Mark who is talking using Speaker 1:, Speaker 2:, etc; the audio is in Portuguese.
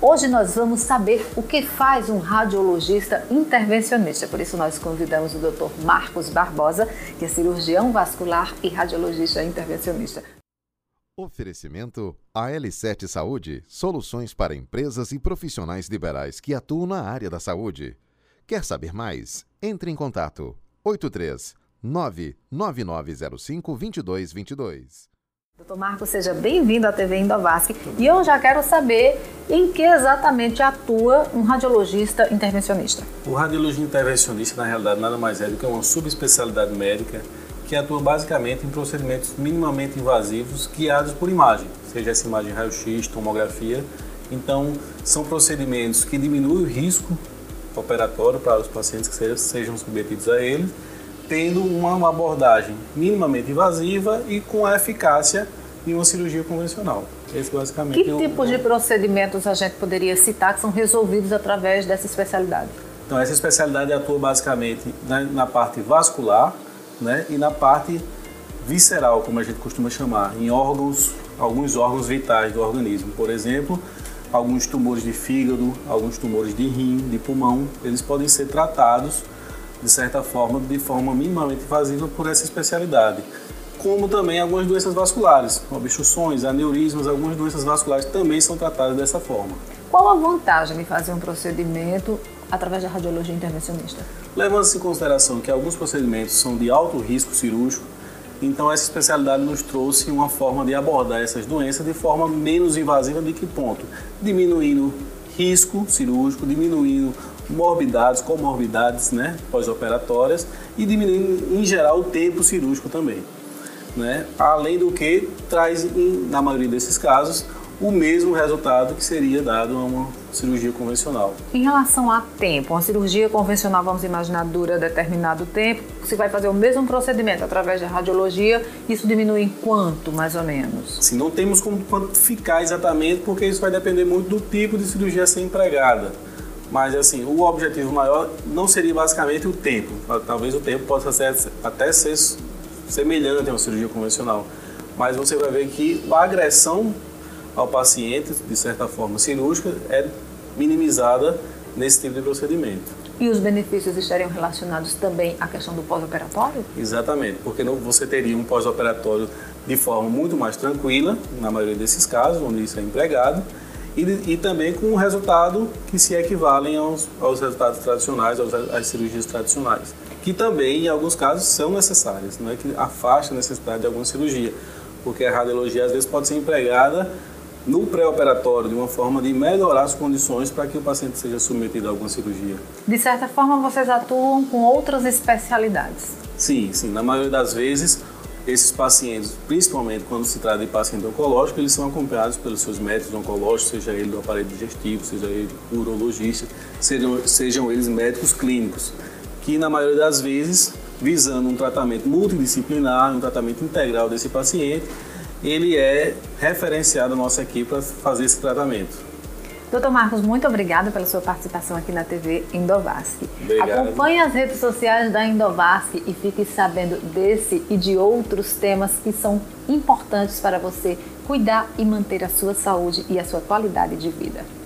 Speaker 1: Hoje nós vamos saber o que faz um radiologista intervencionista. Por isso nós convidamos o Dr. Marcos Barbosa, que é cirurgião vascular e radiologista intervencionista.
Speaker 2: Oferecimento AL7 Saúde, soluções para empresas e profissionais liberais que atuam na área da saúde. Quer saber mais? Entre em contato 83 99905 2222.
Speaker 1: Doutor Marcos, seja bem-vindo à TV Indovasc. E eu já quero saber em que exatamente atua um radiologista intervencionista.
Speaker 3: O radiologista intervencionista, na realidade, nada mais é do que uma subespecialidade médica que atua basicamente em procedimentos minimamente invasivos guiados por imagem, seja essa imagem raio-x, tomografia. Então, são procedimentos que diminuem o risco operatório para os pacientes que sejam submetidos a eles tendo uma abordagem minimamente invasiva e com a eficácia uma cirurgia convencional.
Speaker 1: Esse basicamente que é tipos de procedimentos a gente poderia citar que são resolvidos através dessa especialidade?
Speaker 3: Então, essa especialidade atua basicamente na, na parte vascular né, e na parte visceral, como a gente costuma chamar, em órgãos, alguns órgãos vitais do organismo. Por exemplo, alguns tumores de fígado, alguns tumores de rim, de pulmão, eles podem ser tratados de certa forma, de forma minimamente invasiva por essa especialidade. Como também algumas doenças vasculares, obstruções, aneurismas, algumas doenças vasculares também são tratadas dessa forma.
Speaker 1: Qual a vantagem de fazer um procedimento através da radiologia intervencionista?
Speaker 3: Levando-se em consideração que alguns procedimentos são de alto risco cirúrgico, então essa especialidade nos trouxe uma forma de abordar essas doenças de forma menos invasiva de que ponto? Diminuindo risco cirúrgico, diminuindo morbidades, comorbidades né, pós-operatórias e diminuindo em geral o tempo cirúrgico também. Né? Além do que traz, na maioria desses casos, o mesmo resultado que seria dado a uma cirurgia convencional.
Speaker 1: Em relação a tempo, uma cirurgia convencional, vamos imaginar, dura determinado tempo. Se vai fazer o mesmo procedimento através da radiologia, isso diminui em quanto, mais ou menos?
Speaker 3: Sim, não temos como quantificar exatamente, porque isso vai depender muito do tipo de cirurgia a ser empregada. Mas assim, o objetivo maior não seria basicamente o tempo. Talvez o tempo possa ser, até ser semelhante a uma cirurgia convencional. Mas você vai ver que a agressão ao paciente, de certa forma cirúrgica, é minimizada nesse tipo de procedimento.
Speaker 1: E os benefícios estariam relacionados também à questão do pós-operatório?
Speaker 3: Exatamente, porque você teria um pós-operatório de forma muito mais tranquila, na maioria desses casos, onde isso é empregado, e, e também com um resultado que se equivalem aos, aos resultados tradicionais, aos, às cirurgias tradicionais, que também, em alguns casos, são necessárias, não é que afasta a necessidade de alguma cirurgia, porque a radiologia às vezes pode ser empregada no pré-operatório, de uma forma de melhorar as condições para que o paciente seja submetido a alguma cirurgia.
Speaker 1: De certa forma, vocês atuam com outras especialidades?
Speaker 3: Sim, sim. Na maioria das vezes, esses pacientes, principalmente quando se trata de paciente oncológico, eles são acompanhados pelos seus médicos oncológicos, seja ele do aparelho digestivo, seja ele urologista, sejam, sejam eles médicos clínicos, que na maioria das vezes, visando um tratamento multidisciplinar, um tratamento integral desse paciente, ele é referenciado à nossa equipe para fazer esse tratamento.
Speaker 1: Doutor Marcos, muito obrigada pela sua participação aqui na TV Indovasc.
Speaker 3: Obrigado.
Speaker 1: Acompanhe as redes sociais da Indovasc e fique sabendo desse e de outros temas que são importantes para você cuidar e manter a sua saúde e a sua qualidade de vida.